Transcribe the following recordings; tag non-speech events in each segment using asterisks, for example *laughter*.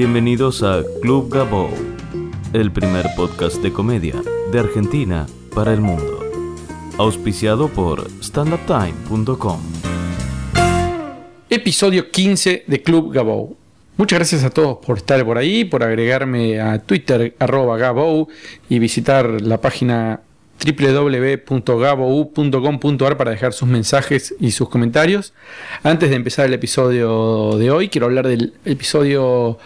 Bienvenidos a Club Gabo, el primer podcast de comedia de Argentina para el mundo. Auspiciado por standuptime.com. Episodio 15 de Club Gabo. Muchas gracias a todos por estar por ahí, por agregarme a Twitter arroba Gabo y visitar la página www.gabou.com.ar para dejar sus mensajes y sus comentarios. Antes de empezar el episodio de hoy, quiero hablar del episodio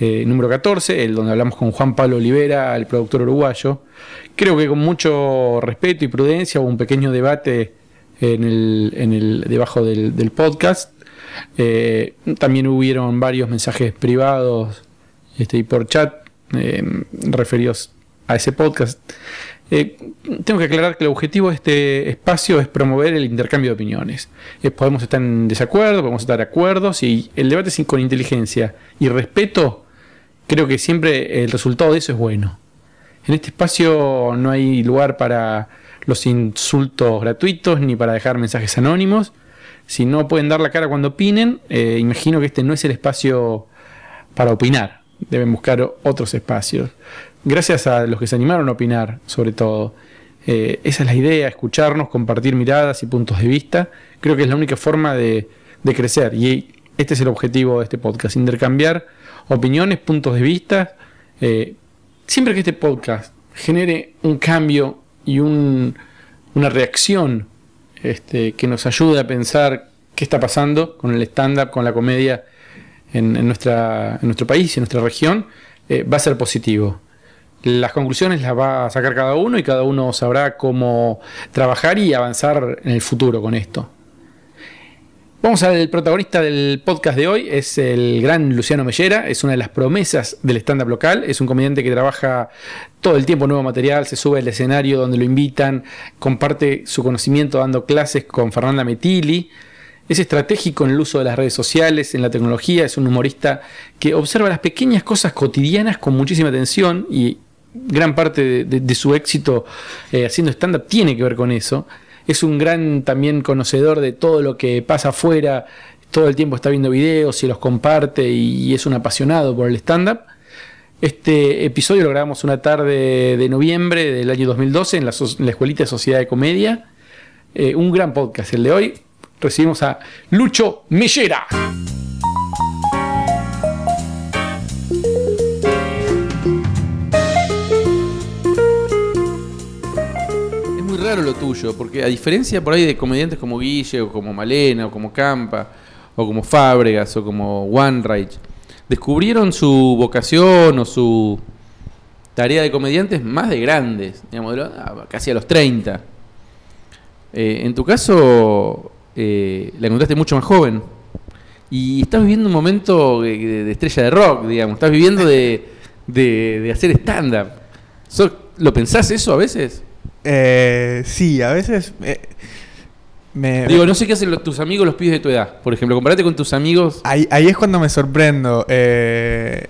eh, número 14, el donde hablamos con Juan Pablo Olivera, el productor uruguayo. Creo que con mucho respeto y prudencia hubo un pequeño debate en el, debajo del, podcast. Eh, también hubieron varios mensajes privados este, y por chat eh, referidos a ese podcast. Tengo que aclarar que el objetivo de este espacio es promover el intercambio de opiniones. Podemos estar en desacuerdo, podemos estar de acuerdo, si el debate sin con inteligencia y respeto, creo que siempre el resultado de eso es bueno. En este espacio no hay lugar para los insultos gratuitos ni para dejar mensajes anónimos. Si no pueden dar la cara cuando opinen, eh, imagino que este no es el espacio para opinar. Deben buscar otros espacios gracias a los que se animaron a opinar, sobre todo. Eh, esa es la idea, escucharnos, compartir miradas y puntos de vista. Creo que es la única forma de, crecer y este es el objetivo de este podcast, intercambiar opiniones, puntos de vista. Eh, siempre que este podcast genere un cambio y una reacción este, que nos ayude a pensar qué está pasando con el stand-up, con la comedia en nuestro país y en nuestra región, eh, va a ser positivo. Las conclusiones las va a sacar cada uno y cada uno sabrá cómo trabajar y avanzar en el futuro con esto. Vamos al protagonista del podcast de hoy, es el gran Luciano Mellera, es una de las promesas del stand-up local, es un comediante que trabaja todo el tiempo nuevo material, se sube al escenario donde lo invitan, comparte su conocimiento dando clases con Fernanda Metilli, es estratégico en el uso de las redes sociales, en la tecnología, es un humorista que observa las pequeñas cosas cotidianas con muchísima atención y gran parte de, su éxito eh, haciendo stand-up tiene que ver con eso. Es un gran también conocedor de todo lo que pasa afuera, todo el tiempo está viendo videos y los comparte y, es un apasionado por el stand-up. Este episodio lo grabamos una tarde de noviembre del año 2012 en la, Escuelita de Sociedad de Comedia. Eh, un gran podcast el de hoy. Recibimos a Lucho Mellera. Raro lo tuyo, porque a diferencia por ahí de comediantes como Guille, o como Malena, o como Campa, o como Fábregas, o como One descubrieron su vocación o su tarea de comediantes más de grandes, digamos, ah, casi a los 30. Eh, en tu caso, eh, la encontraste mucho más joven. Y estás viviendo un momento de, estrella de rock, digamos. Estás viviendo de, de hacer stand-up. ¿Lo pensás eso a veces? Eh, sí, a veces. Eh, me, Digo, no sé qué hacen tus amigos, los pibes de tu edad. Por ejemplo, comparate con tus amigos. Ahí, ahí es cuando me sorprendo. Eh,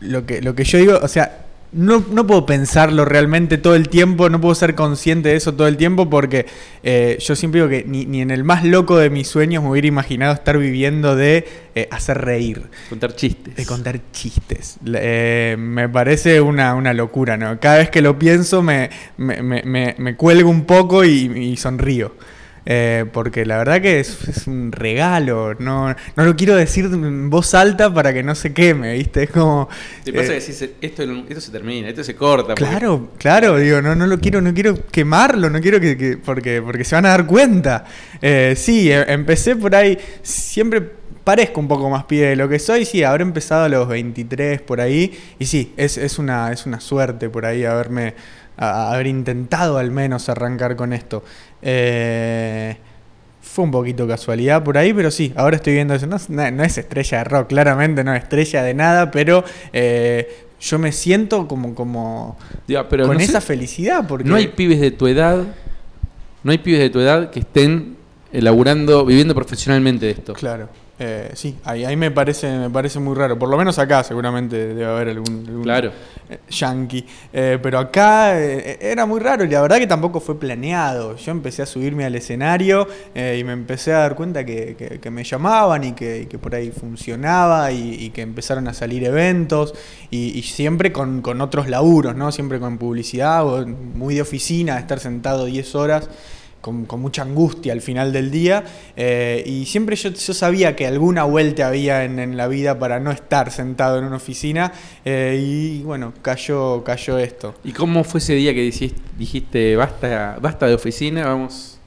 lo, que, lo que yo digo, o sea, no, no, puedo pensarlo realmente todo el tiempo, no puedo ser consciente de eso todo el tiempo porque eh, yo siempre digo que ni, en el más loco de mis sueños me hubiera imaginado estar viviendo de eh, hacer reír. Contar chistes. De contar chistes. Eh, me parece una, locura, ¿no? Cada vez que lo pienso me, me, cuelgo un poco y sonrío. Eh, porque la verdad que es, un regalo. No, no lo quiero decir en voz alta para que no se queme, ¿viste? Es como. Te pasa eh, que esto, esto se termina, esto se corta. Claro, claro, digo, no, no lo quiero, no quiero quemarlo, no quiero que. porque, porque se van a dar cuenta. Eh, sí, e, empecé por ahí. Siempre parezco un poco más pie de lo que soy, sí, habré empezado a los 23 por ahí, y sí, es, es, una, es una suerte por ahí haberme haber intentado al menos arrancar con esto. Eh, fue un poquito casualidad por ahí, pero sí, ahora estoy viendo eso. No, es estrella de rock, claramente no es estrella de nada, pero eh, yo me siento como, como con esa felicidad. Porque... No hay pibes de tu edad, no hay pibes de tu edad que estén elaborando, viviendo profesionalmente de esto. Claro. Eh, sí, ahí, ahí me parece me parece muy raro. Por lo menos acá seguramente debe haber algún, algún Claro. eh, yankee. Eh, pero acá eh, era muy raro y la verdad que tampoco fue planeado. Yo empecé a subirme al escenario eh, y me empecé a dar cuenta que, que- que me llamaban y que, y que por ahí funcionaba y, y que empezaron a salir eventos y, y siempre con, con otros laburos, ¿no? Siempre con publicidad, muy de oficina, estar sentado 10 horas con, con mucha angustia al final del día. eh, y siempre yo, yo sabía que alguna vuelta había en, la vida para no estar sentado en una oficina. eh, y bueno, cayó, cayó esto. ¿Y cómo fue ese día que dijiste, dijiste basta, basta de oficina, vamos?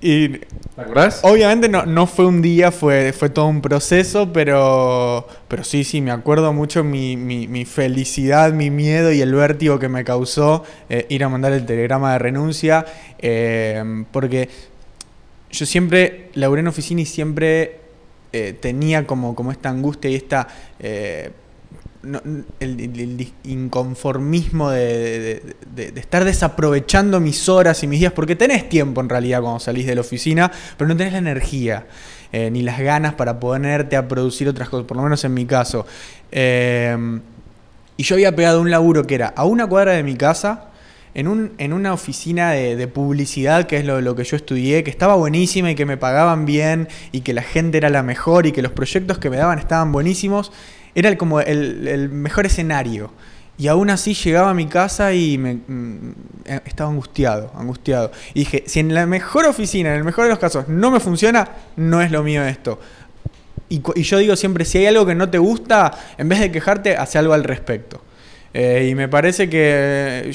Y ¿Te acordás? obviamente no, no fue un día, fue, fue todo un proceso, pero, pero sí, sí, me acuerdo mucho mi, mi- mi felicidad, mi miedo y el vértigo que me causó eh, ir a mandar el telegrama de renuncia, eh, porque yo siempre laburé en oficina y siempre eh, tenía como, como esta angustia y esta... no- el, inconformismo de, estar desaprovechando mis horas y mis días, porque tenés tiempo en realidad cuando salís de la oficina, pero no tenés la energía eh, ni las ganas para ponerte a producir otras cosas, por lo menos en mi caso. Eh, y yo había pegado un laburo que era a una cuadra de mi casa, en, un, en una oficina de, de publicidad, que es lo, lo que yo estudié, que estaba buenísima y que me pagaban bien y que la gente era la mejor y que los proyectos que me daban estaban buenísimos. Era el- como el, el mejor escenario. Y aún así llegaba a mi casa y me, mm, eh, estaba angustiado, angustiado. Y dije, si en la mejor oficina, en el mejor de los casos, no me funciona, no es lo mío esto. Y, yo digo siempre, si hay algo que no te gusta, en vez de quejarte, hace algo al respecto. Eh, y me parece que eh,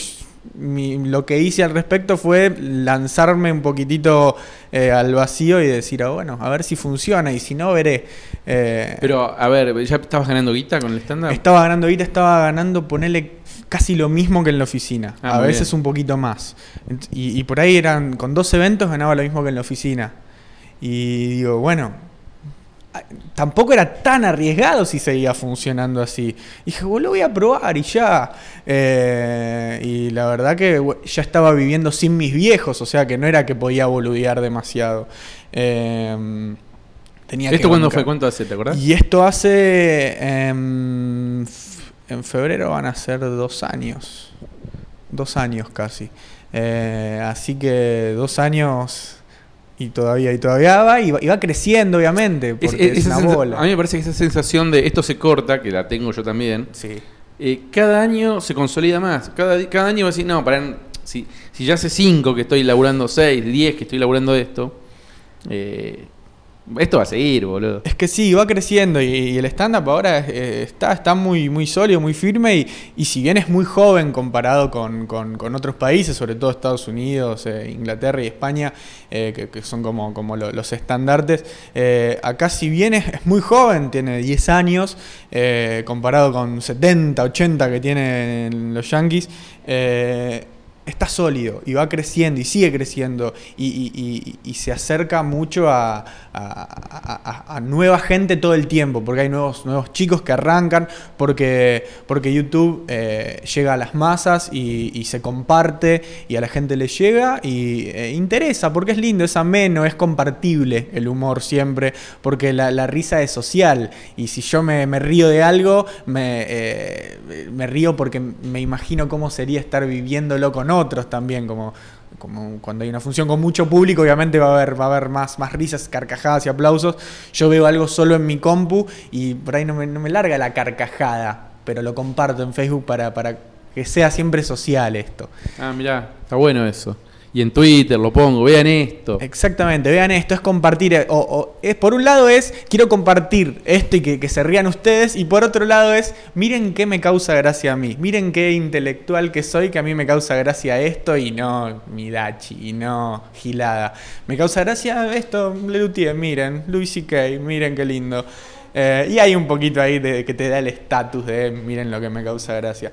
mi- lo que hice al respecto fue lanzarme un poquitito eh, al vacío y decir, ah, bueno, a ver si funciona y si no, veré. Eh, Pero, a ver, ¿ya estabas ganando guita con el stand-up? estaba ganando ahorita, estaba ganando, ponerle casi lo mismo que en la oficina. Ah, a veces bien. un poquito más. Y, y por ahí eran, con dos eventos ganaba lo mismo que en la oficina. Y digo, bueno, tampoco era tan arriesgado si seguía funcionando así. dije, bueno, lo voy a probar y ya. Eh, y la verdad que ya estaba viviendo sin mis viejos, o sea que no era que podía boludear demasiado. Eh, tenía que ¿Esto cuándo bancar. fue? ¿Cuánto hace? ¿Te acordás? Y esto hace. em, en febrero van a ser dos años. Dos años casi. Eh, así que dos años. Y todavía, y todavía va, y va, y va creciendo, obviamente. Es- Porque es, esa una bola. A mí me parece que esa sensación de esto se corta, que la tengo yo también, Sí. eh, cada año se consolida más. Cada, cada año va a decir, no, para, si, si ya hace 5 que estoy laburando 6, 10 que estoy laburando esto, eh, esto va a seguir, boludo. Es que sí, va creciendo y, el stand-up ahora eh, está, está muy, muy sólido, muy firme y, y si bien es muy joven comparado con, con- con otros países, sobre todo Estados Unidos, eh, Inglaterra y España, eh, que, son como, como lo- los estandartes, acá si bien es, es muy joven, tiene 10 años, comparado con 70, 80 que tienen los Yankees, está sólido y va creciendo y sigue creciendo y, se acerca mucho a, nueva gente todo el tiempo, porque hay nuevos, nuevos chicos que arrancan, porque, porque YouTube eh, llega a las masas y, se comparte y a la gente le llega y eh, interesa, porque es lindo, es ameno, es compartible el humor siempre, porque la, risa es social. Y si yo me, río de algo, me, eh, me río porque me imagino cómo sería estar viviéndolo con otros también, como, como cuando hay una función con mucho público, obviamente va a haber, va a haber más, más risas, carcajadas y aplausos. Yo veo algo solo en mi compu y por ahí no me, no me larga la carcajada, pero lo comparto en Facebook para, para que sea siempre social esto. Ah, mirá, está bueno eso. Y en Twitter lo pongo, vean esto. Exactamente, vean esto, es compartir, eh, o, o es, por un lado es, quiero compartir esto y que, que se rían ustedes, y por otro lado es, miren qué me causa gracia a mí, miren qué intelectual que soy, que a mí me causa gracia esto y no mi Dachi, y no Gilada. Me causa gracia esto, Lelutier, miren, Louis C.K., miren qué lindo. Eh, y hay un poquito ahí de que te da el estatus de, miren lo que me causa gracia.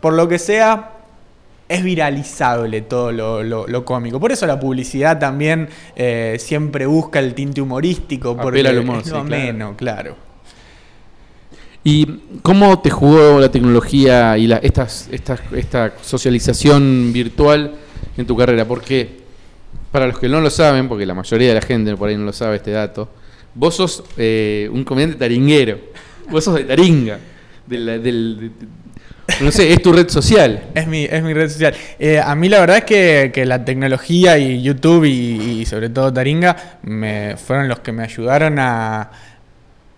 Por lo que sea, es viralizable todo lo, lo- lo cómico. Por eso la publicidad también eh, siempre busca el tinte humorístico. Porque Apela al humor, es sí, lo claro. ameno, claro. ¿Y cómo te jugó la tecnología y la, estas, estas, esta socialización virtual en tu carrera? Porque, para los que no lo saben, porque la mayoría de la gente por ahí no lo sabe este dato, vos sos eh, un comediante taringuero. Vos sos de Taringa. de la- del- de- de- no sé, es tu red social. *laughs* Es mi, es mi red social. Eh, a mí la verdad es que, que la tecnología y YouTube y, sobre todo Taringa me, fueron los que me ayudaron a,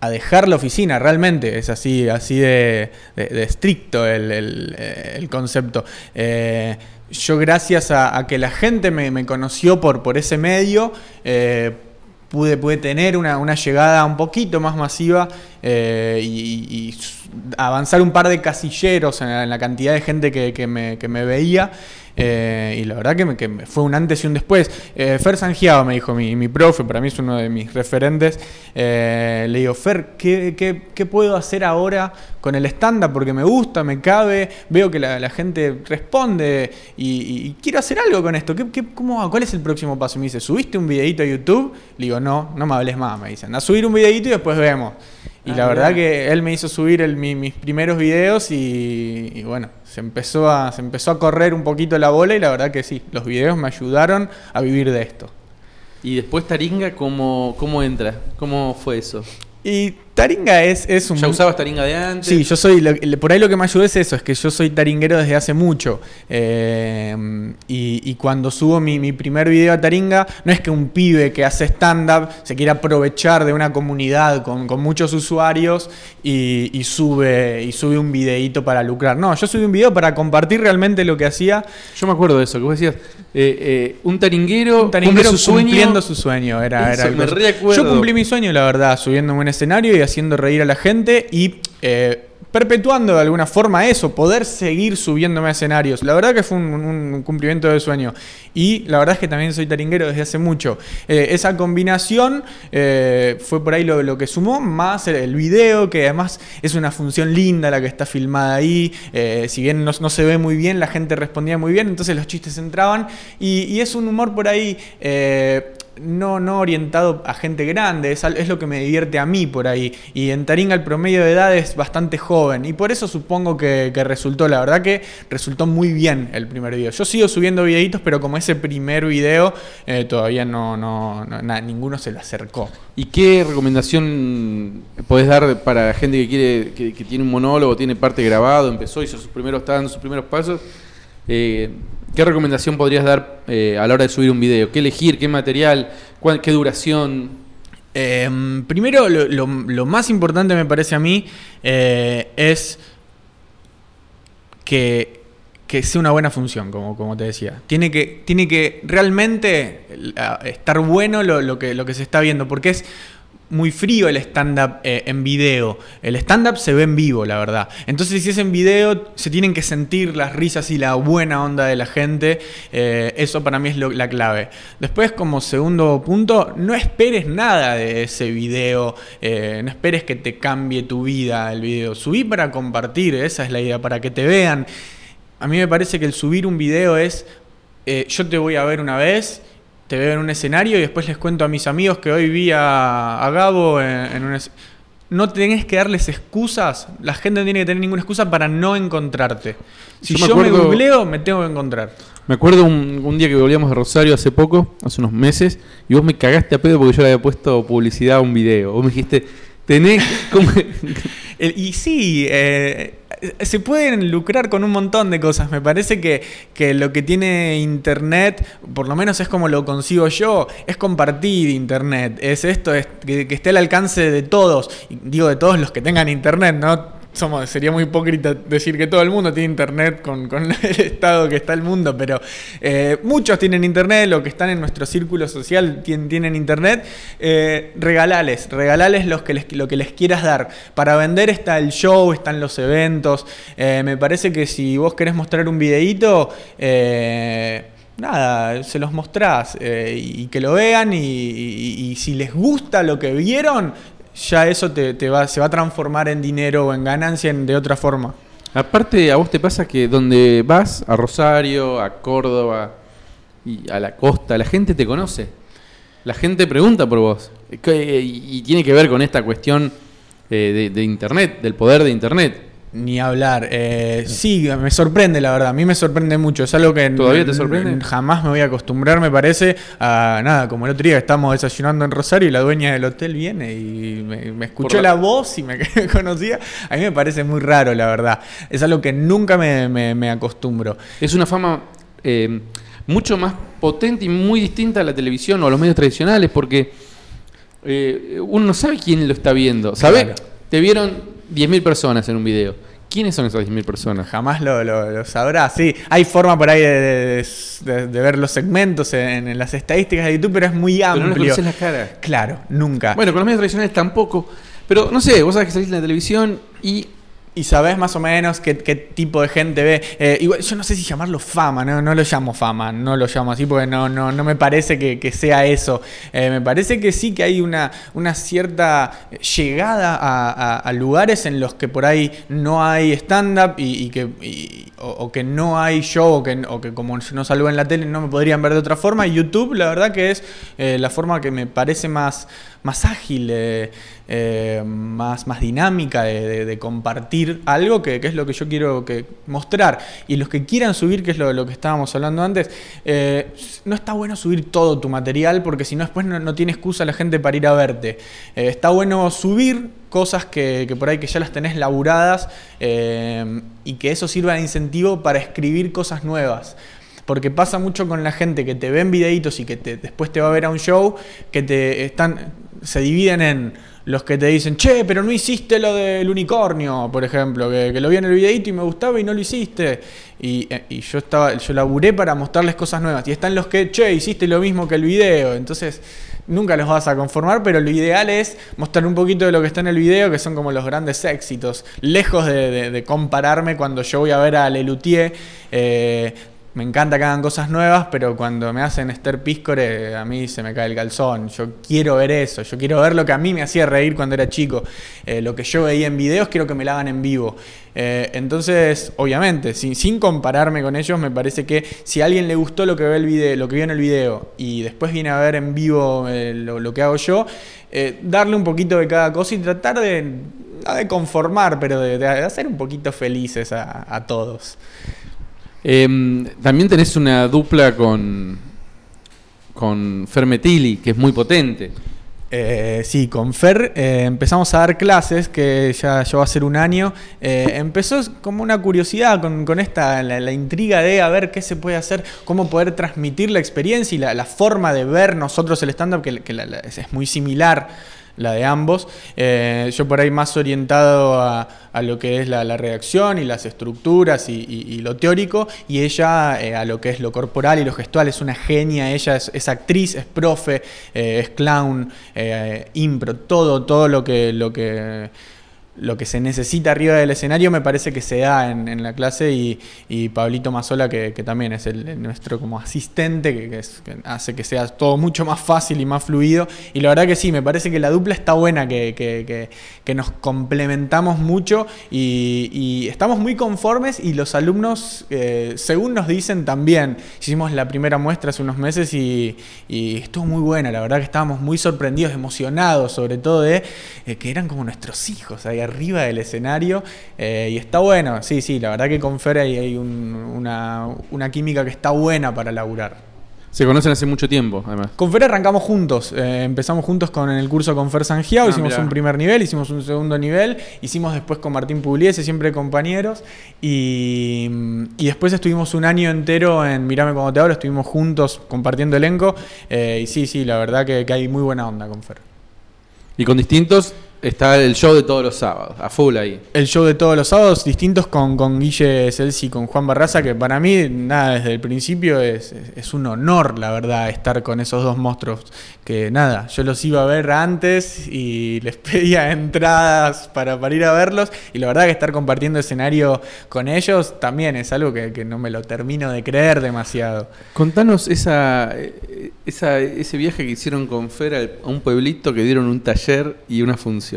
a dejar la oficina, realmente. Es así, así de, de- estricto el, el- eh, concepto. Eh, yo gracias a, a que la gente me, me conoció por, por ese medio, eh, pude, tener una, una llegada un poquito más masiva eh, y, avanzar un par de casilleros en la, en la cantidad de gente que, que me, que me veía. Eh, y la verdad que, fue un antes y un después. Eh, Fer Sangiao me dijo, mi, mi profe, para mí es uno de mis referentes. eh, le digo, Fer, ¿qué, puedo hacer ahora con el stand-up? Porque me gusta, me cabe, veo que la, gente responde y, quiero hacer algo con esto. ¿Qué, qué- cómo? ¿Cuál es el próximo paso? Me dice, ¿subiste un videito a YouTube? Le digo, no, no me hables más, me dicen. A subir un videito y después vemos. Y Ah, la verdad que él me hizo subir el- mi- mis primeros videos y, y bueno, se empezó, a, se empezó a correr un poquito la bola y la verdad que sí, los videos me ayudaron a vivir de esto. Y después Taringa, ¿cómo, cómo entra? ¿Cómo fue eso? Y Taringa es, es un... ¿Ya usabas Taringa de antes? Sí, yo soy, lo- por ahí lo que me ayudó es eso, es que yo soy taringuero desde hace mucho. Eh, y, y cuando subo mi, mi primer video a Taringa, no es que un pibe que hace stand-up se quiera aprovechar de una comunidad con, con muchos usuarios y, y sube, y sube un videíto para lucrar. No, yo subí un video para compartir realmente lo que hacía. Yo me acuerdo de eso, que vos decías, eh, eh, un taringuero, Un taringuero cumple su sueño. cumpliendo su sueño. Era, Eso, era me reacuerdo. Yo cumplí mi sueño, la verdad, subiéndome a un escenario y haciendo reír a la gente y eh, perpetuando de alguna forma eso, poder seguir subiéndome a escenarios. La verdad que fue un, cumplimiento de sueño. Y la verdad es que también soy taringuero desde hace mucho. Eh, esa combinación eh, fue por ahí lo, que sumó, más el, video, que además es una función linda la que está filmada ahí. Si bien no, no se ve muy bien, la gente respondía muy bien, entonces los chistes entraban. Y es un humor por ahí. No, no orientado a gente grande, es, es lo que me divierte a mí por ahí. Y en Taringa el promedio de edad es bastante joven y por eso supongo que, resultó, la verdad que resultó muy bien el primer video. Yo sigo subiendo videitos, pero como ese primer video eh, todavía no, no, no- ninguno se le acercó. ¿Y qué recomendación podés dar para la gente que quiere, que, tiene un monólogo, tiene parte grabado, empezó, hizo sus primeros, sus primeros pasos? Eh, ¿Qué recomendación podrías dar eh, a la hora de subir un video? ¿Qué elegir? ¿Qué material? ¿Cuál- ¿Qué duración? Eh, primero, lo, más importante me parece a mí eh, es que, que sea una buena función, como, te decía. Tiene que, tiene que realmente la- estar bueno lo que, lo que se está viendo, porque es muy frío el stand-up eh, en video. El stand-up se ve en vivo, la verdad. Entonces, si es en video, se tienen que sentir las risas y la buena onda de la gente. Eh, eso para mí es la clave. Después, como segundo punto, no esperes nada de ese video. eh, no esperes que te cambie tu vida el video. Subí para compartir, esa es la idea, para que te vean. A mí me parece que el subir un video es, yo te voy a ver una vez, te veo en un escenario y después les cuento a mis amigos que hoy vi a, a Gabo en, en un... es- No tenés que darles excusas, la gente no tiene que tener ninguna excusa para no encontrarte. Si Yo yo me me, acuerdo- googleo, me tengo que encontrar. Me acuerdo un, un día que volvíamos de Rosario hace poco, hace unos meses, y vos me cagaste a pedo porque yo le había puesto publicidad a un video. Vos me dijiste, tenés... como- *laughs* y sí, eh, se pueden lucrar con un montón de cosas. Me parece que, que lo que tiene Internet, por lo menos es como lo consigo yo, es compartir Internet. Es esto, es que, que esté al alcance de todos. Digo de todos los que tengan Internet, ¿no? Somos, sería muy hipócrita decir que todo el mundo tiene internet con, con *laughs* el estado que está el mundo, pero eh, muchos tienen internet, los que están en nuestro círculo social tien- tienen internet. Eh, regalales, regalales los que les, lo que les quieras dar. Para vender está el show, están los eventos. Eh, me parece que si vos querés mostrar un videíto, nada, se los mostrás y que lo vean y si les gusta lo que vieron, ya eso te, te va, se va a transformar en dinero o en ganancia en- de otra forma. Aparte, a vos te pasa que donde vas, a Rosario, a Córdoba y a la costa, la gente te conoce. La gente pregunta por vos. Que- Y tiene que ver con esta cuestión eh, de Internet, del poder de Internet. Ni hablar. Eh, sí, me sorprende, la verdad. A mí me sorprende mucho. Es algo que ¿Todavía te sorprende? jamás me voy a acostumbrar, me parece. A nada, como el otro día que estamos desayunando en Rosario y la dueña del hotel viene y me, me escuchó la- la... voz y me *laughs* conocía. A mí me parece muy raro, la verdad. Es algo que nunca me, me- me acostumbro. Es una fama eh, mucho más potente y muy distinta a la televisión o a los medios tradicionales porque eh, uno no sabe quién lo está viendo. ¿Sabe? Claro. Te vieron 10.000 personas en un video. ¿Quiénes son esas 10.000 personas? Jamás lo, lo, lo sabrás. Sí, hay forma por ahí de, de- de- de ver los segmentos en, en las estadísticas de YouTube, pero es muy Pero no les amplio. conoces la cara. Claro, nunca. Bueno, con los medios tradicionales tampoco. Pero no sé, vos sabés que salís en la televisión y Y sabés más o menos qué, tipo de gente ve. Eh, igual, yo no sé si llamarlo fama, no, no lo llamo fama, no lo llamo así porque no, no, no me parece que, sea eso. Eh, me parece que sí que hay una, una cierta llegada a, lugares en los que por ahí no hay stand-up y, que, o que no hay show o que, o que como no salgo en la tele no me podrían ver de otra forma. Y YouTube, la verdad que es eh, la forma que me parece más, más ágil, eh, eh, más, más dinámica de, compartir algo que, que es lo que yo quiero que mostrar. Y los que quieran subir, que es lo, lo que estábamos hablando antes, eh, no está bueno subir todo tu material porque si no después no, tiene excusa la gente para ir a verte. Está bueno subir cosas que, que por ahí que ya las tenés laburadas y que eso sirva de incentivo para escribir cosas nuevas. Porque pasa mucho con la gente que te ve en videitos y que después te va a ver a un show, que te están, se dividen en los que te dicen, che, pero no hiciste lo del unicornio, por ejemplo, que, lo vi en el videito y me gustaba y no lo hiciste. Y, eh, y yo estaba, yo laburé para mostrarles cosas nuevas. Y están los que, che, hiciste lo mismo que el video. Entonces, nunca los vas a conformar, pero lo ideal es mostrar un poquito de lo que está en el video, que son como los grandes éxitos. Lejos de compararme cuando yo voy a ver a Lelutier. eh, me encanta que hagan cosas nuevas, pero cuando me hacen Esther Piscore, a mí se me cae el calzón. Yo quiero ver eso, yo quiero ver lo que a mí me hacía reír cuando era chico. Eh, lo que yo veía en videos, quiero que me lo hagan en vivo. Eh, entonces, obviamente, sin, compararme con ellos, me parece que si a alguien le gustó lo que ve el video, lo que vio en el video y después viene a ver en vivo eh, lo, que hago yo, darle un poquito de cada cosa y tratar de, no de conformar, pero de, hacer un poquito felices a todos. Em, también tenés una dupla con, con Fermetili, que es muy potente. Eh, sí, con Fer eh, empezamos a dar clases, que ya, va a ser un año. Eh, empezó como una curiosidad con, con esta, la, intriga de a ver qué se puede hacer, cómo poder transmitir la experiencia y la, forma de ver nosotros el stand-up, que, es muy similar la de ambos. Eh, yo por ahí más orientado a, a lo que es la, la redacción y las estructuras y, lo teórico, y ella eh, a lo que es lo corporal y lo gestual. Es una genia, ella es, es actriz, es profe, eh, es clown, impro, todo, todo lo que, lo que lo que se necesita arriba del escenario me parece que se da en, en la clase y, y Pablito Mazola, que, que también es el, nuestro como asistente, que, que hace que sea todo mucho más fácil y más fluido. Y la verdad que sí, me parece que la dupla está buena, que nos complementamos mucho y, y estamos muy conformes y los alumnos, eh, según nos dicen también, hicimos la primera muestra hace unos meses y, y estuvo muy buena, la verdad que estábamos muy sorprendidos, emocionados sobre todo de eh, que eran como nuestros hijos ahí arriba del escenario eh, y está bueno, sí, sí, la verdad que con Fer hay un- una, una química que está buena para laburar. Se conocen hace mucho tiempo, además. Con Fer arrancamos juntos, eh, empezamos juntos con el curso con Fer Sangiao, Ah, hicimos mirá. un primer nivel, hicimos un segundo nivel, hicimos después con Martín Pugliese, siempre compañeros, y, y después estuvimos un año entero en Mirame cuando te hablo, estuvimos juntos compartiendo elenco, eh, y sí, sí, la verdad que, que hay muy buena onda con Fer. Y con distintos está el show de todos los sábados, a full ahí. El show de todos los sábados, distintos con, con Guille Celsi y con Juan Barraza, que para mí, nada, desde el principio es, es- es un honor, la verdad, estar con esos dos monstruos. Que nada, yo los iba a ver antes y *laughs* les pedía entradas para, para ir a verlos. Y la verdad que estar compartiendo escenario con ellos también es algo que, que no me lo termino de creer demasiado. Contanos esa, eh, esa- ese viaje que hicieron con Fer a un pueblito que dieron un taller y una función.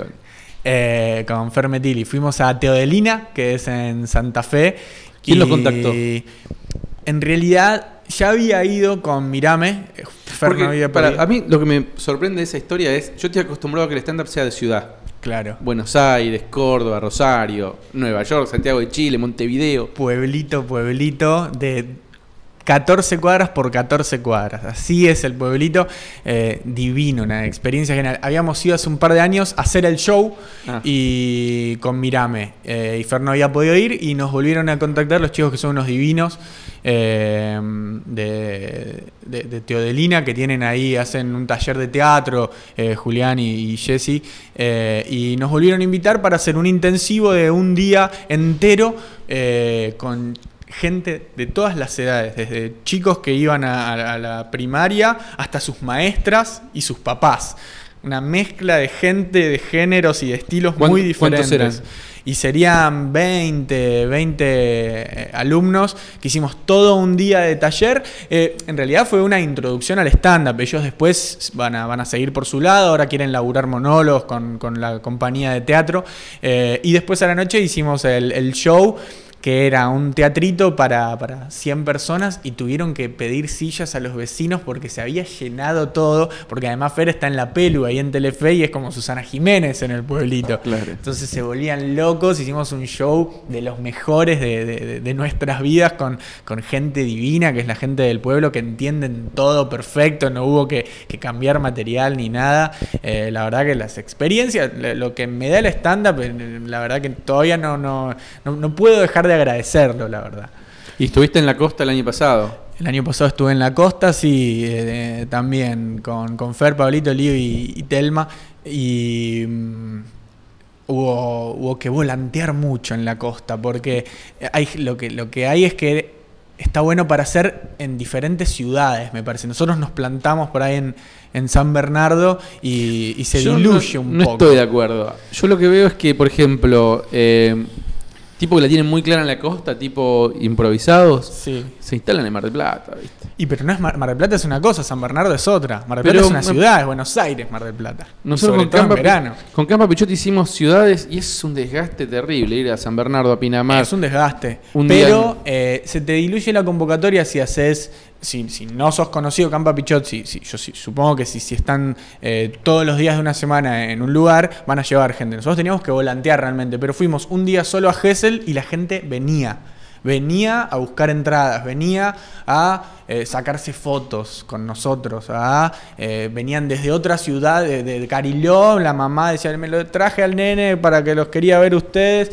Eh, con Fermetili. Fuimos a Teodelina, que es en Santa Fe. ¿Quién y los contactó? En realidad ya había ido con Mirame. Fer Porque, no había para, a mí lo que me sorprende de esa historia es, yo estoy acostumbrado a que el stand-up sea de ciudad. Claro. Buenos Aires, Córdoba, Rosario, Nueva York, Santiago de Chile, Montevideo. Pueblito, pueblito de 14 cuadras por 14 cuadras. Así es el pueblito. eh, divino, una experiencia genial. Habíamos ido hace un par de años a hacer el show Ah. y con Mirame. eh, y Fer no había podido ir y nos volvieron a contactar los chicos que son unos divinos eh, de, de, de Teodelina que tienen ahí, hacen un taller de teatro, eh, Julián y, y Jessy. eh, y nos volvieron a invitar para hacer un intensivo de un día entero con gente de todas las edades, desde chicos que iban a, la primaria hasta sus maestras y sus papás. Una mezcla de gente, de géneros y de estilos ¿Cuánto- muy diferentes. eran? Y serían 20, 20 eh, alumnos que hicimos todo un día de taller. Eh, en realidad fue una introducción al stand-up. Ellos después van a, van a seguir por su lado, ahora quieren laburar monólogos con, con la compañía de teatro. Eh, y después a la noche hicimos el, el show que era un teatrito para, para 100 personas y tuvieron que pedir sillas a los vecinos porque se había llenado todo, porque además Fer está en la pelu ahí en Telefe y es como Susana Jiménez en el pueblito. Claro. Entonces se volvían locos, hicimos un show de los mejores de, de- de- nuestras vidas con, con gente divina, que es la gente del pueblo, que entienden todo perfecto, no hubo que, que cambiar material ni nada. Eh, la verdad que las experiencias, lo lo que me da el stand-up, eh, la verdad que todavía no, no, no, no puedo dejar de agradecerlo, la verdad. Y estuviste en la costa el año pasado. El año pasado estuve en la costa, sí, eh, también con, con Fer, Pablito, Lío y, y Telma. Y mm, hubo, hubo que volantear mucho en la costa, porque hay, lo, que, lo que hay es que está bueno para hacer en diferentes ciudades, me parece. Nosotros nos plantamos por ahí en, en San Bernardo y, y se Yo diluye no, un no poco. estoy de acuerdo. Yo lo que veo es que, por ejemplo, eh, tipo que la tienen muy clara en la costa, tipo improvisados, Sí. se instalan en Mar del Plata, ¿viste? Y pero no es Mar, Mar del Plata es una cosa, San Bernardo es otra. Mar del Pero Plata es una ciudad, es Buenos Aires, Mar del Plata. Nosotros sobre con todo en Campa, verano. con Campa Pichotti hicimos ciudades y es un desgaste terrible ir a San Bernardo, a Pinamar. Es un desgaste. Un pero día- eh, se te diluye la convocatoria si haces. Si, si no sos conocido Campa Pichot, si, yo supongo que si, si están eh, todos los días de una semana en un lugar, van a llevar gente. Nosotros teníamos que volantear realmente, pero fuimos un día solo a Gessel y la gente venía. Venía a buscar entradas, venía a eh, sacarse fotos con nosotros, a, eh, venían desde otra ciudad, de, de Cariló, la mamá decía, me lo traje al nene para que los quería ver ustedes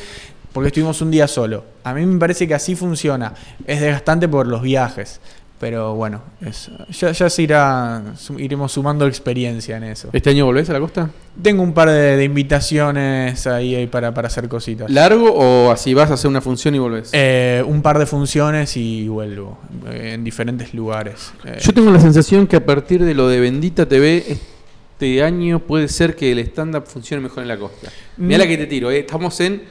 porque estuvimos un día solo. A mí me parece que así funciona. Es desgastante por los viajes. Pero bueno, es- ya, ya se irá, iremos sumando experiencia en eso. ¿Este año volvés a la costa? Tengo un par de, de invitaciones ahí, ahí para, para hacer cositas. ¿Largo o así vas a hacer una función y volvés? Eh, un par de funciones y vuelvo eh, en diferentes lugares. Eh, Yo tengo la sensación que a partir de lo de Bendita TV, este año puede ser que el stand-up funcione mejor en la costa. Mira Mm. la que te tiro, eh, estamos en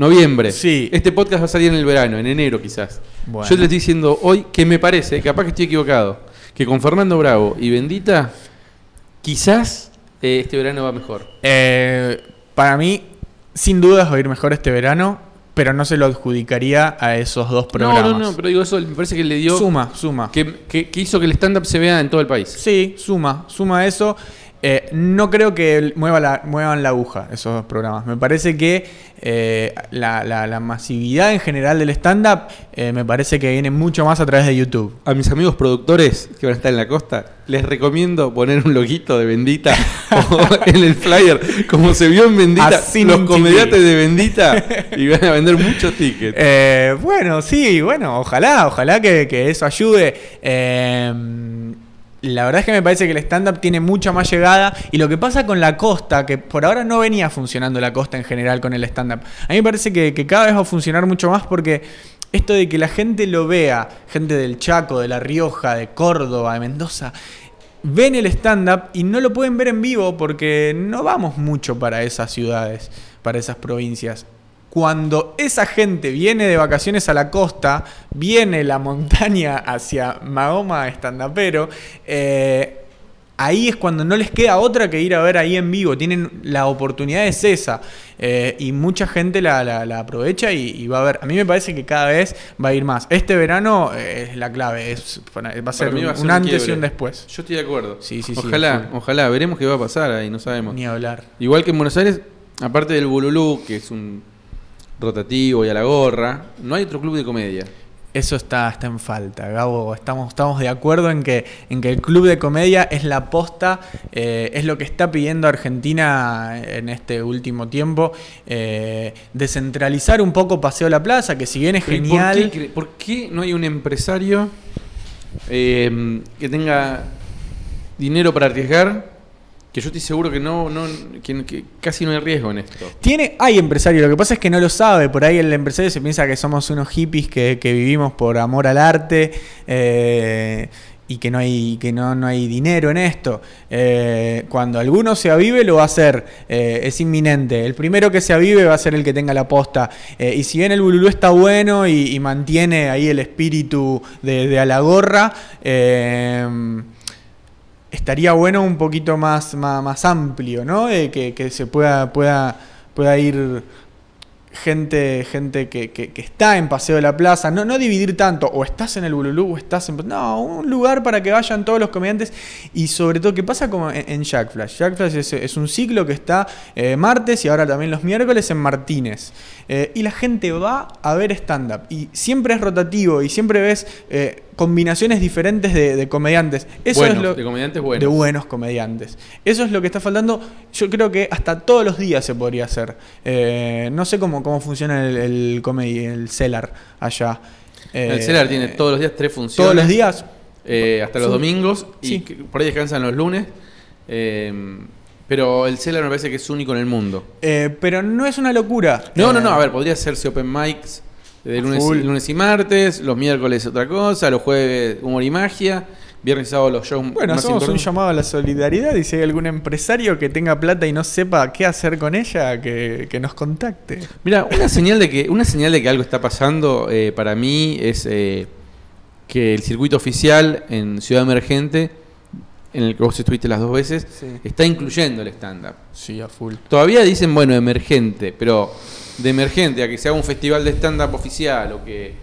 noviembre. Sí. Este podcast va a salir en el verano, en enero quizás. Bueno. Yo te estoy diciendo hoy que me parece, capaz que estoy equivocado, que con Fernando Bravo y Bendita, quizás eh, este verano va mejor. Eh, para mí, sin dudas va a ir mejor este verano, pero no se lo adjudicaría a esos dos programas. No, no, no, pero digo eso, me parece que le dio... Suma, suma. Que, que- que hizo que el stand-up se vea en todo el país. Sí, suma, suma eso. Eh, no creo que mueva la, muevan la aguja esos dos programas. Me parece que eh, la, la- la masividad en general del stand-up eh, me parece que viene mucho más a través de YouTube. A mis amigos productores que van a estar en la costa, les recomiendo poner un loguito de Bendita *laughs* en el flyer, como se vio en Bendita, Así los comediantes de Bendita, y van a vender muchos tickets. Bueno, sí, bueno, ojalá, ojalá que, que eso ayude. La verdad es que me parece que el stand-up tiene mucha más llegada. Y lo que pasa con la costa, que por ahora no venía funcionando la costa en general con el stand-up, a mí me parece que, que cada vez va a funcionar mucho más porque esto de que la gente lo vea, gente del Chaco, de La Rioja, de Córdoba, de Mendoza, ven el stand-up y no lo pueden ver en vivo porque no vamos mucho para esas ciudades, para esas provincias. Cuando esa gente viene de vacaciones a la costa, viene la montaña hacia Mahoma estandapero, eh, ahí es cuando no les queda otra que ir a ver ahí en vivo. Tienen la oportunidad es esa. Eh, y mucha gente la, la- la aprovecha y, y va a ver. A mí me parece que cada vez va a ir más. Este verano eh, es la clave. Es, va a ser un, va a ser un un antes y un después. Yo estoy de acuerdo. Sí, sí, sí, Ojalá, full. ojalá. Veremos qué va a pasar ahí, no sabemos. Ni hablar. Igual que en Buenos Aires, aparte del Bululú, que es un rotativo y a la gorra, no hay otro club de comedia. Eso está, está en falta, Gabo. Estamos, estamos de acuerdo en que, en que el club de comedia es la posta, eh, es lo que está pidiendo Argentina en este último tiempo. eh, descentralizar un poco Paseo La Plaza, que si bien es Pero ¿y genial. ¿Por qué, cre- por qué no hay un empresario eh, que tenga dinero para arriesgar? Que yo estoy seguro que no, no casi no hay riesgo en esto. Tiene, hay empresario, lo que pasa es que no lo sabe. Por ahí el empresario se piensa que somos unos hippies que, que vivimos por amor al arte eh, y que no hay, que no, no hay dinero en esto. Eh, cuando alguno se avive, lo va a hacer. Eh, es inminente. El primero que se avive va a ser el que tenga la posta. Eh, y si bien el Bululú está bueno y, y mantiene ahí el espíritu de, de a la gorra, eh, estaría bueno un poquito más, más, más amplio, ¿no? Que, que se pueda, pueda, pueda ir gente, gente que, que- está en Paseo de la Plaza, no, no dividir tanto, o estás en el Bululú o estás en... No, un lugar para que vayan todos los comediantes y sobre todo, ¿qué pasa como en, en Jack Flash? Jack Flash es, es un ciclo que está eh, martes y ahora también los miércoles en Martínez. Eh, y la gente va a ver stand-up y siempre es rotativo y siempre ves eh, combinaciones diferentes de, de comediantes. Eso Buenos, es lo, de comediantes buenos. de buenos comediantes. Eso es lo que está faltando. Yo creo que hasta todos los días se podría hacer. Eh, no sé cómo, cómo funciona el, el comedy, el Cellar allá. el Eh, CELAR tiene todos los días tres funciones. todos los días. eh, hasta los domingos y sí. por ahí descansan los lunes. pero el CELAR me parece que es único en el mundo. Eh, pero no es una locura. No, no, no, a ver, podría hacerse open mics de lunes, lunes y martes, los miércoles otra cosa, los jueves humor y magia, viernes y sábado los shows Bueno, más hacemos un llamado a la solidaridad y si hay algún empresario que tenga plata y no sepa qué hacer con ella, que, que nos contacte. Mira, una señal de que una señal de que algo está pasando eh, para mí es eh, que el circuito oficial en Ciudad Emergente, en el que vos estuviste las dos veces, Sí. está incluyendo el stand-up. Sí, a full. Todavía dicen, bueno, emergente, pero de emergente a que se haga un festival de stand-up oficial o que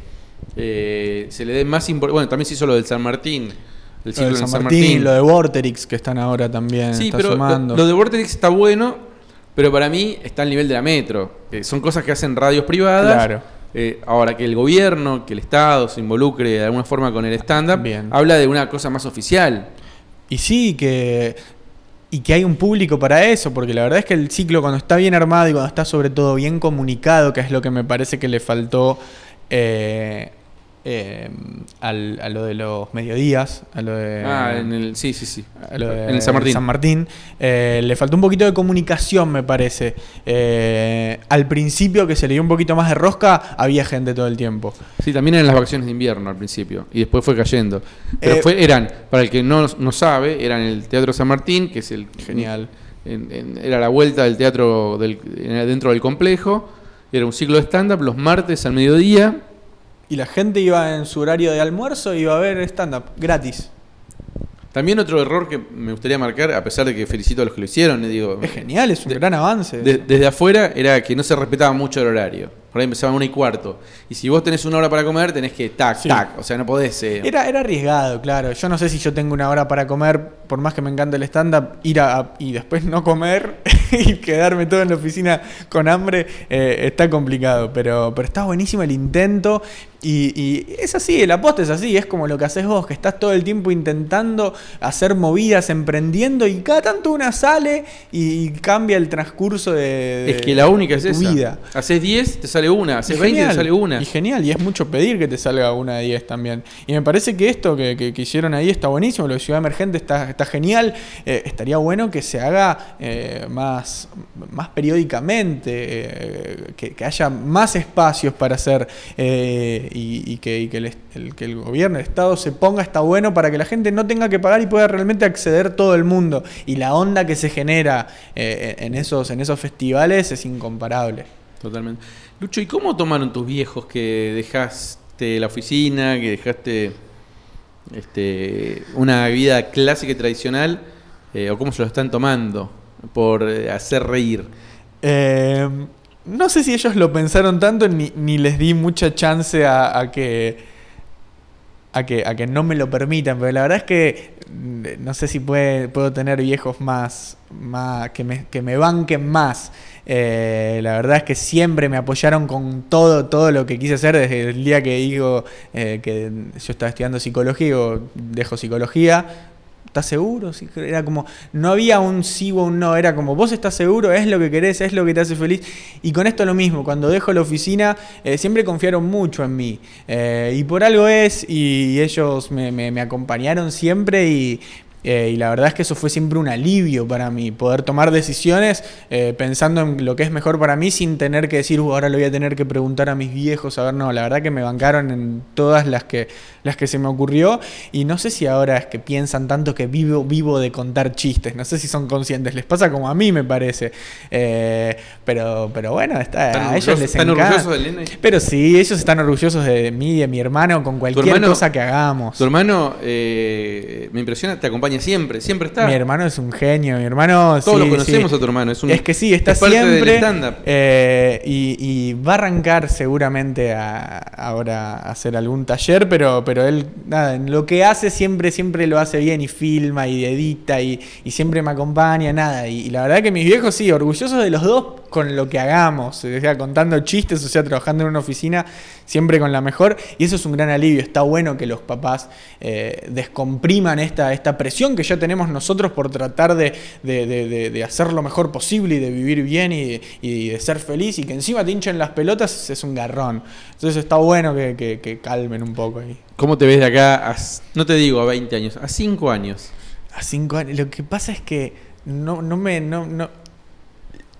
eh, se le dé más importancia. Bueno, también se hizo lo del San Martín, el Lo ciclo de en San Martín, lo de Vorterix que están ahora también. Sí, está pero lo, sumando. lo de Vortex está bueno, pero para mí está al nivel de la metro. Eh, son cosas que hacen radios privadas. Claro. Eh, ahora que el gobierno, que el Estado se involucre de alguna forma con el stand-up, habla de una cosa más oficial. Y sí, que. Y que hay un público para eso, porque la verdad es que el ciclo, cuando está bien armado y cuando está sobre todo bien comunicado, que es lo que me parece que le faltó eh, eh, al- a lo de los mediodías, a lo de. ah, en el, sí, sí, sí. a lo de en el San Martín. Martín, eh, le faltó un poquito de comunicación, me parece. Eh, al principio, que se le dio un poquito más de rosca, había gente todo el tiempo. Sí, también eran las vacaciones de invierno al principio y después fue cayendo. Pero Eh, fue, eran, para el que no, no sabe, eran el Teatro San Martín, que es el Genial. en- en- era la vuelta del teatro del- en- dentro del complejo. Era un ciclo de stand-up los martes al mediodía. Y la gente iba en su horario de almuerzo y iba a ver stand-up gratis. También otro error que me gustaría marcar, a pesar de que felicito a los que lo hicieron, eh, digo, Es genial, es un De- gran avance. de- desde afuera era que no se respetaba mucho el horario. Por ahí empezaban una y cuarto. Y si vos tenés una hora para comer, tenés que tac, Sí. tac. O sea, no podés. eh, Era, era arriesgado, claro. Yo no sé si yo tengo una hora para comer, por más que me encante el stand-up, ir a, a- y después no comer *laughs* y quedarme todo en la oficina con hambre, eh, está complicado. Pero, pero está buenísimo el intento. Y, y es así, el aposta es así, es como lo que haces vos, que estás todo el tiempo intentando hacer movidas, emprendiendo, y cada tanto una sale y cambia el transcurso de, es que la única es de tu esa. vida. Haces 10, te sale una. Haces Y 20, te genial, sale una. Y genial, y es mucho pedir que te salga una de 10 también. Y me parece que esto que, que- que hicieron ahí está buenísimo, lo de Ciudad Emergente está, está genial. Eh, estaría bueno que se haga eh, más, más periódicamente, eh, que, que haya más espacios para hacer eh, y, y que, y que el, el- que el gobierno, el Estado se ponga, está bueno para que la gente no tenga que pagar y pueda realmente acceder todo el mundo. Y la onda que se genera eh, en, esos, en esos festivales es incomparable. Totalmente. Lucho, ¿y cómo tomaron tus viejos que dejaste la oficina, que dejaste este, una vida clásica y tradicional Eh, ¿O cómo se lo están tomando por eh, hacer reír? Eh, no sé si ellos lo pensaron tanto ni, ni les di mucha chance a que, a que a que no me lo permitan, pero la verdad es que mm, no sé si puede- puedo tener viejos más, más que, me, que me banquen más. Eh, la verdad es que siempre me apoyaron con todo, todo lo que quise hacer desde el día que digo eh, que yo estaba estudiando psicología, digo, dejo psicología, ¿Estás seguro? Era como, no había un sí o un no, era como, vos estás seguro, es lo que querés, es lo que te hace feliz. Y con esto lo mismo, cuando dejo la oficina, eh, siempre confiaron mucho en mí. Eh, y por algo es, y ellos me- me acompañaron siempre y... eh, y la verdad es que eso fue siempre un alivio para mí, poder tomar decisiones eh, pensando en lo que es mejor para mí sin tener que decir, "Uh, ahora lo voy a tener que preguntar a mis viejos. A ver, no, la verdad que me bancaron en todas las que, las que se me ocurrió. Y no sé si ahora es que piensan tanto que vivo, vivo de contar chistes. No sé si son conscientes. Les pasa como a mí, me parece. Eh, pero, pero bueno, está, ¿Están a ellos les están encanta. orgullosos de Elena? Pero sí, ellos están orgullosos de mí y de mi hermano con cualquier hermano- cosa que hagamos. Tu hermano, me impresiona, te acompaña siempre, siempre está. Mi hermano es un genio, mi hermano... Todos sí, lo conocemos sí. a tu hermano. Es, un, Es que sí, está es parte del siempre. eh, y, y va a arrancar seguramente a, ahora a hacer algún taller, pero, pero él, nada, en lo que hace siempre, siempre lo hace bien y filma y edita y, y siempre me acompaña, nada. Y, y la verdad que mis viejos sí, orgullosos de los dos con lo que hagamos, o sea, contando chistes, o sea, trabajando en una oficina, siempre con la mejor. Y eso es un gran alivio. Está bueno que los papás eh, descompriman esta, esta presión que ya tenemos nosotros por tratar de, de- de- de- hacer lo mejor posible y de vivir bien y, y de ser feliz y que encima te hinchen las pelotas es un garrón. Entonces está bueno que, que- que calmen un poco ahí. ¿Cómo te ves de acá? a no te digo a 20 años, a 5 años. A cinco años. Lo que pasa es que no, no me. No, no-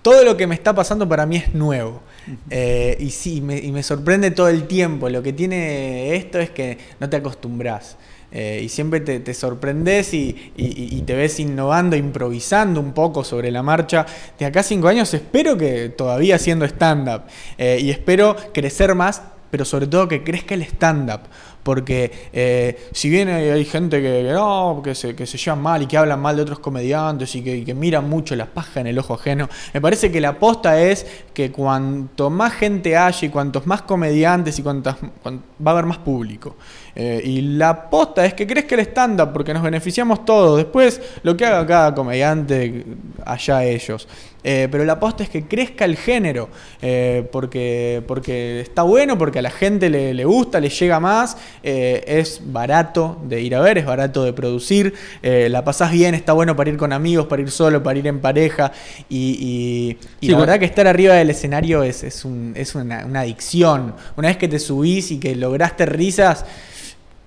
todo lo que me está pasando para mí es nuevo. Eh, y sí, me, y me sorprende todo el tiempo. Lo que tiene esto es que no te acostumbras. Eh, y siempre te, te sorprendes y, y- y te ves innovando, improvisando un poco sobre la marcha. De acá a cinco años espero que todavía haciendo stand-up. Eh, y espero crecer más, pero sobre todo que crezca el stand-up. Porque eh, si bien hay, gente que, que que se, que llevan mal y que hablan mal de otros comediantes y que, y que miran mucho la paja en el ojo ajeno, me parece que la aposta es que cuanto más gente haya y cuantos más comediantes y cuantas, cuan- va a haber más público. Eh, y la aposta es que crezca el stand-up porque nos beneficiamos todos. Después, lo que haga cada comediante, allá ellos. Eh, pero la aposta es que crezca el género, eh, porque, porque está bueno, porque a la gente le, le gusta, le llega más, eh, es barato de ir a ver, es barato de producir, la pasás bien, está bueno para ir con amigos, para ir solo, para ir en pareja, y, y- y Sí, la bueno. verdad que estar arriba del escenario es, es, un- es una, una adicción. Una vez que te subís y que lograste risas,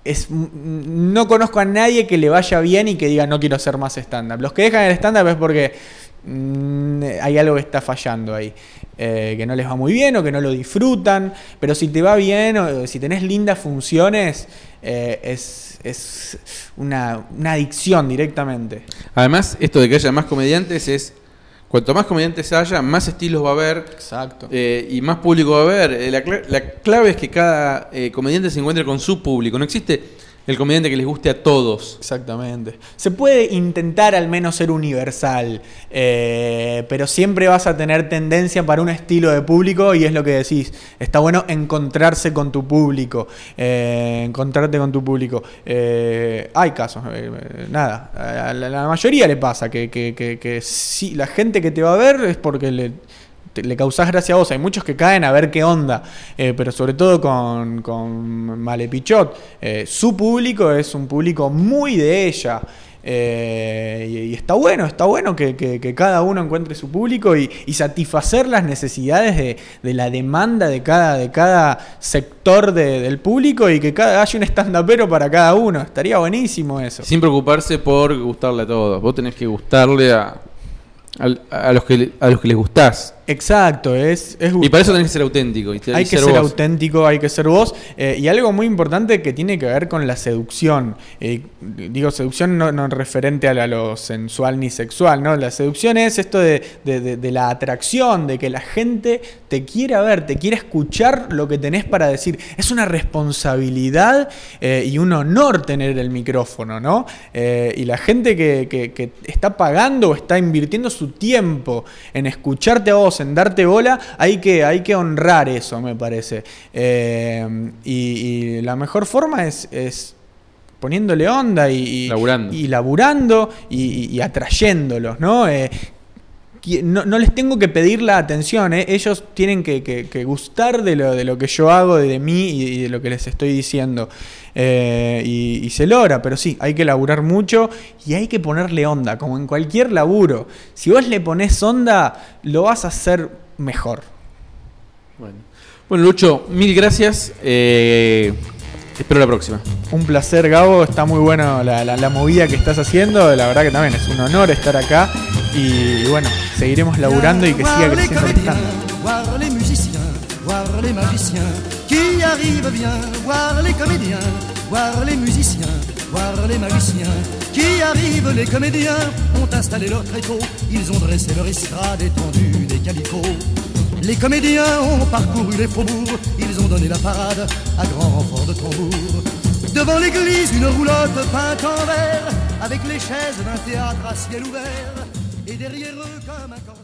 es, m- no conozco a nadie que le vaya bien y que diga no quiero hacer más stand-up. Los que dejan el stand-up es porque mm, hay algo que está fallando ahí. Eh, que no les va muy bien o que no lo disfrutan. Pero si te va bien o si tenés lindas funciones, eh, es, es una, una adicción directamente. Además, esto de que haya más comediantes es. Cuanto más comediantes haya, más estilos va a haber Exacto. eh, y más público va a haber. Eh, la, cla- la clave es que cada eh, comediante se encuentre con su público. No existe el comediante que les guste a todos. Exactamente. Se puede intentar al menos ser universal, eh, pero siempre vas a tener tendencia para un estilo de público y es lo que decís. Está bueno encontrarse con tu público, eh, encontrarte con tu público. Eh, hay casos, nada, a la, la mayoría le pasa que, que, que, que sí, la gente que te va a ver es porque le le causás gracia a vos. Hay muchos que caen a ver qué onda, eh, pero sobre todo con, con Malepichot. Eh, su público es un público muy de ella. eh, y, está bueno, está bueno que, que- cada uno encuentre su público y, y satisfacer las necesidades de, de la demanda de cada, de cada sector de- del público y que cada, haya un stand-upero para cada uno. Estaría buenísimo eso. Sin preocuparse por gustarle a todos. Vos tenés que gustarle a, a los, que, a los que les gustás. Exacto, es, es Y para eso tenés que ser auténtico. y hay que ser auténtico, hay que ser vos. eh, y algo muy importante que tiene que ver con la seducción. Eh, digo, seducción no, no referente a, la- lo sensual ni sexual, ¿no? La seducción es esto de, de- de- de la atracción, de que la gente te quiera ver, te quiera escuchar lo que tenés para decir. Es una responsabilidad eh, y un honor tener el micrófono, ¿no? Y la gente que, que- que está pagando o está invirtiendo su tiempo en escucharte a vos, en darte bola, hay que, hay que honrar eso, me parece. Eh, y, y la mejor forma es, es poniéndole onda y, y Laburando. y laburando y, atrayéndolos, ¿no? Eh, no, no les tengo que pedir la atención, ¿eh? ellos tienen que, que- gustar de lo, de lo que yo hago, de, mí y, de lo que les estoy diciendo. Eh, y, y se logra, pero sí, hay que laburar mucho y hay que ponerle onda, como en cualquier laburo. Si vos le pones onda, lo vas a hacer mejor. Bueno. Bueno, Lucho, mil gracias. Eh, espero la próxima. Un placer, Gabo. Está muy bueno la, la- la movida que estás haciendo. La verdad que también es un honor estar acá. Y, bueno, seguiremos laburando y que siga creciendo el stand voir les musiciens, voir les magiciens qui arrivent bien, voir les comédiens, voir les musiciens, voir les magiciens qui arrivent. Les comédiens ont installé leur tréteau, ils ont dressé leur estrade étendue des calicots. Les comédiens ont parcouru les faubourgs, ils ont donné la parade à grand renfort de tambour. Devant l'église, une roulotte peinte en vert, avec les chaises d'un théâtre à ciel ouvert. Et derrière eux, comme un.